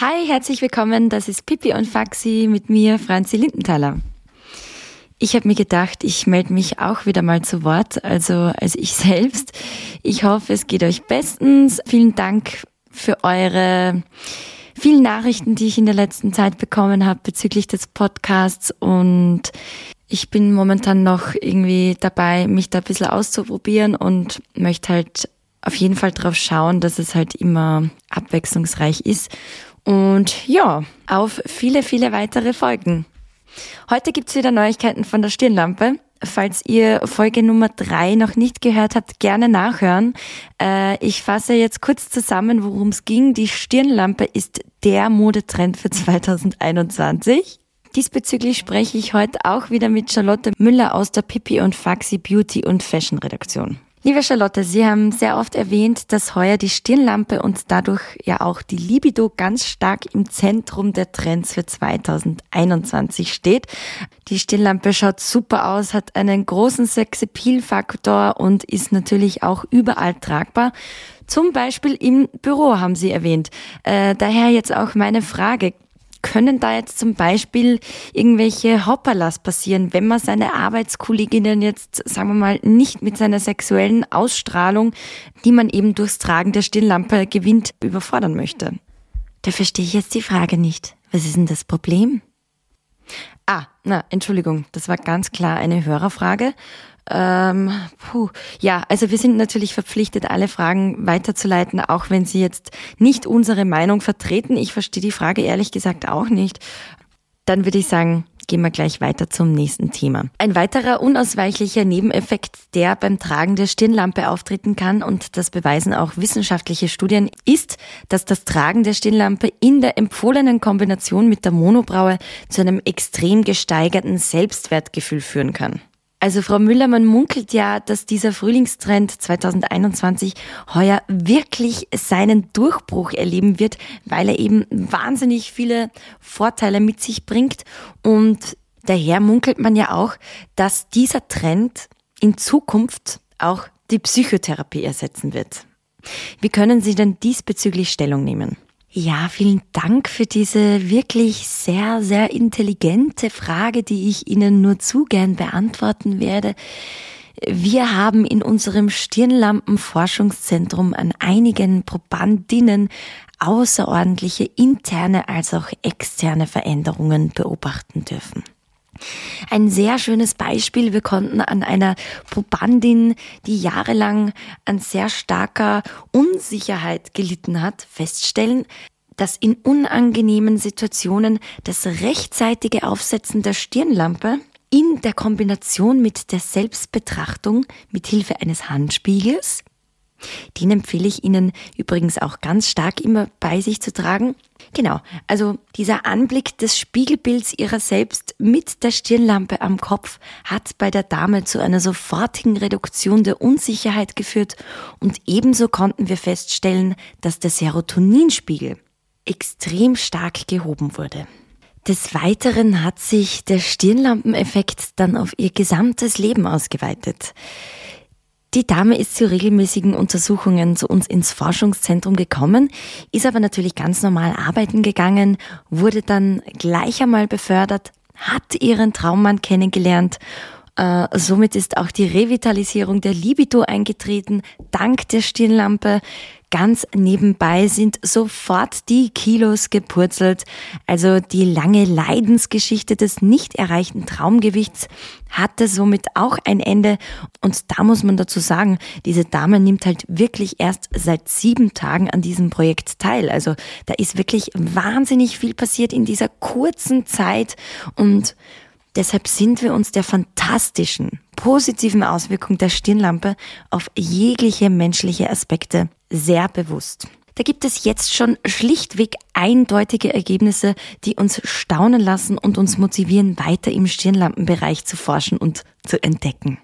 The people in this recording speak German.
Hi, herzlich willkommen. Das ist Pippi und Faxi mit mir, Franzi Lindenthaler. Ich habe mir gedacht, ich melde mich auch wieder mal zu Wort, also als ich selbst. Ich hoffe, es geht euch bestens. Vielen Dank für eure vielen Nachrichten, die ich in der letzten Zeit bekommen habe bezüglich des Podcasts und ich bin momentan noch irgendwie dabei, mich da ein bisschen auszuprobieren und möchte halt auf jeden Fall drauf schauen, dass es halt immer abwechslungsreich ist. Und ja, auf viele, viele weitere Folgen. Heute gibt's wieder Neuigkeiten von der Stirnlampe. Falls ihr Folge Nummer drei noch nicht gehört habt, gerne nachhören. Äh, ich fasse jetzt kurz zusammen, worum es ging. Die Stirnlampe ist der Modetrend für 2021. Diesbezüglich spreche ich heute auch wieder mit Charlotte Müller aus der Pippi und Faxi Beauty und Fashion Redaktion. Liebe Charlotte, Sie haben sehr oft erwähnt, dass heuer die Stirnlampe und dadurch ja auch die Libido ganz stark im Zentrum der Trends für 2021 steht. Die Stirnlampe schaut super aus, hat einen großen Sexappeal-Faktor und ist natürlich auch überall tragbar. Zum Beispiel im Büro haben Sie erwähnt. Äh, daher jetzt auch meine Frage können da jetzt zum Beispiel irgendwelche Hopperlas passieren, wenn man seine Arbeitskolleginnen jetzt, sagen wir mal, nicht mit seiner sexuellen Ausstrahlung, die man eben durchs Tragen der Stirnlampe gewinnt, überfordern möchte? Da verstehe ich jetzt die Frage nicht. Was ist denn das Problem? Ah, na, Entschuldigung, das war ganz klar eine Hörerfrage. Ähm, puh. Ja, also wir sind natürlich verpflichtet, alle Fragen weiterzuleiten, auch wenn Sie jetzt nicht unsere Meinung vertreten. Ich verstehe die Frage ehrlich gesagt auch nicht. Dann würde ich sagen, gehen wir gleich weiter zum nächsten Thema. Ein weiterer unausweichlicher Nebeneffekt, der beim Tragen der Stirnlampe auftreten kann, und das beweisen auch wissenschaftliche Studien, ist, dass das Tragen der Stirnlampe in der empfohlenen Kombination mit der Monobraue zu einem extrem gesteigerten Selbstwertgefühl führen kann. Also Frau Müller, man munkelt ja, dass dieser Frühlingstrend 2021 heuer wirklich seinen Durchbruch erleben wird, weil er eben wahnsinnig viele Vorteile mit sich bringt. Und daher munkelt man ja auch, dass dieser Trend in Zukunft auch die Psychotherapie ersetzen wird. Wie können Sie denn diesbezüglich Stellung nehmen? Ja, vielen Dank für diese wirklich sehr, sehr intelligente Frage, die ich Ihnen nur zu gern beantworten werde. Wir haben in unserem Stirnlampenforschungszentrum an einigen Probandinnen außerordentliche interne als auch externe Veränderungen beobachten dürfen. Ein sehr schönes Beispiel. Wir konnten an einer Probandin, die jahrelang an sehr starker Unsicherheit gelitten hat, feststellen, dass in unangenehmen Situationen das rechtzeitige Aufsetzen der Stirnlampe in der Kombination mit der Selbstbetrachtung mit Hilfe eines Handspiegels den empfehle ich Ihnen übrigens auch ganz stark immer bei sich zu tragen. Genau, also dieser Anblick des Spiegelbilds ihrer selbst mit der Stirnlampe am Kopf hat bei der Dame zu einer sofortigen Reduktion der Unsicherheit geführt und ebenso konnten wir feststellen, dass der Serotoninspiegel extrem stark gehoben wurde. Des Weiteren hat sich der Stirnlampeneffekt dann auf ihr gesamtes Leben ausgeweitet. Die Dame ist zu regelmäßigen Untersuchungen zu uns ins Forschungszentrum gekommen, ist aber natürlich ganz normal arbeiten gegangen, wurde dann gleich einmal befördert, hat ihren Traummann kennengelernt äh, somit ist auch die Revitalisierung der Libido eingetreten, dank der Stirnlampe. Ganz nebenbei sind sofort die Kilos gepurzelt. Also die lange Leidensgeschichte des nicht erreichten Traumgewichts hatte somit auch ein Ende. Und da muss man dazu sagen, diese Dame nimmt halt wirklich erst seit sieben Tagen an diesem Projekt teil. Also da ist wirklich wahnsinnig viel passiert in dieser kurzen Zeit und Deshalb sind wir uns der fantastischen, positiven Auswirkung der Stirnlampe auf jegliche menschliche Aspekte sehr bewusst. Da gibt es jetzt schon schlichtweg eindeutige Ergebnisse, die uns staunen lassen und uns motivieren, weiter im Stirnlampenbereich zu forschen und zu entdecken.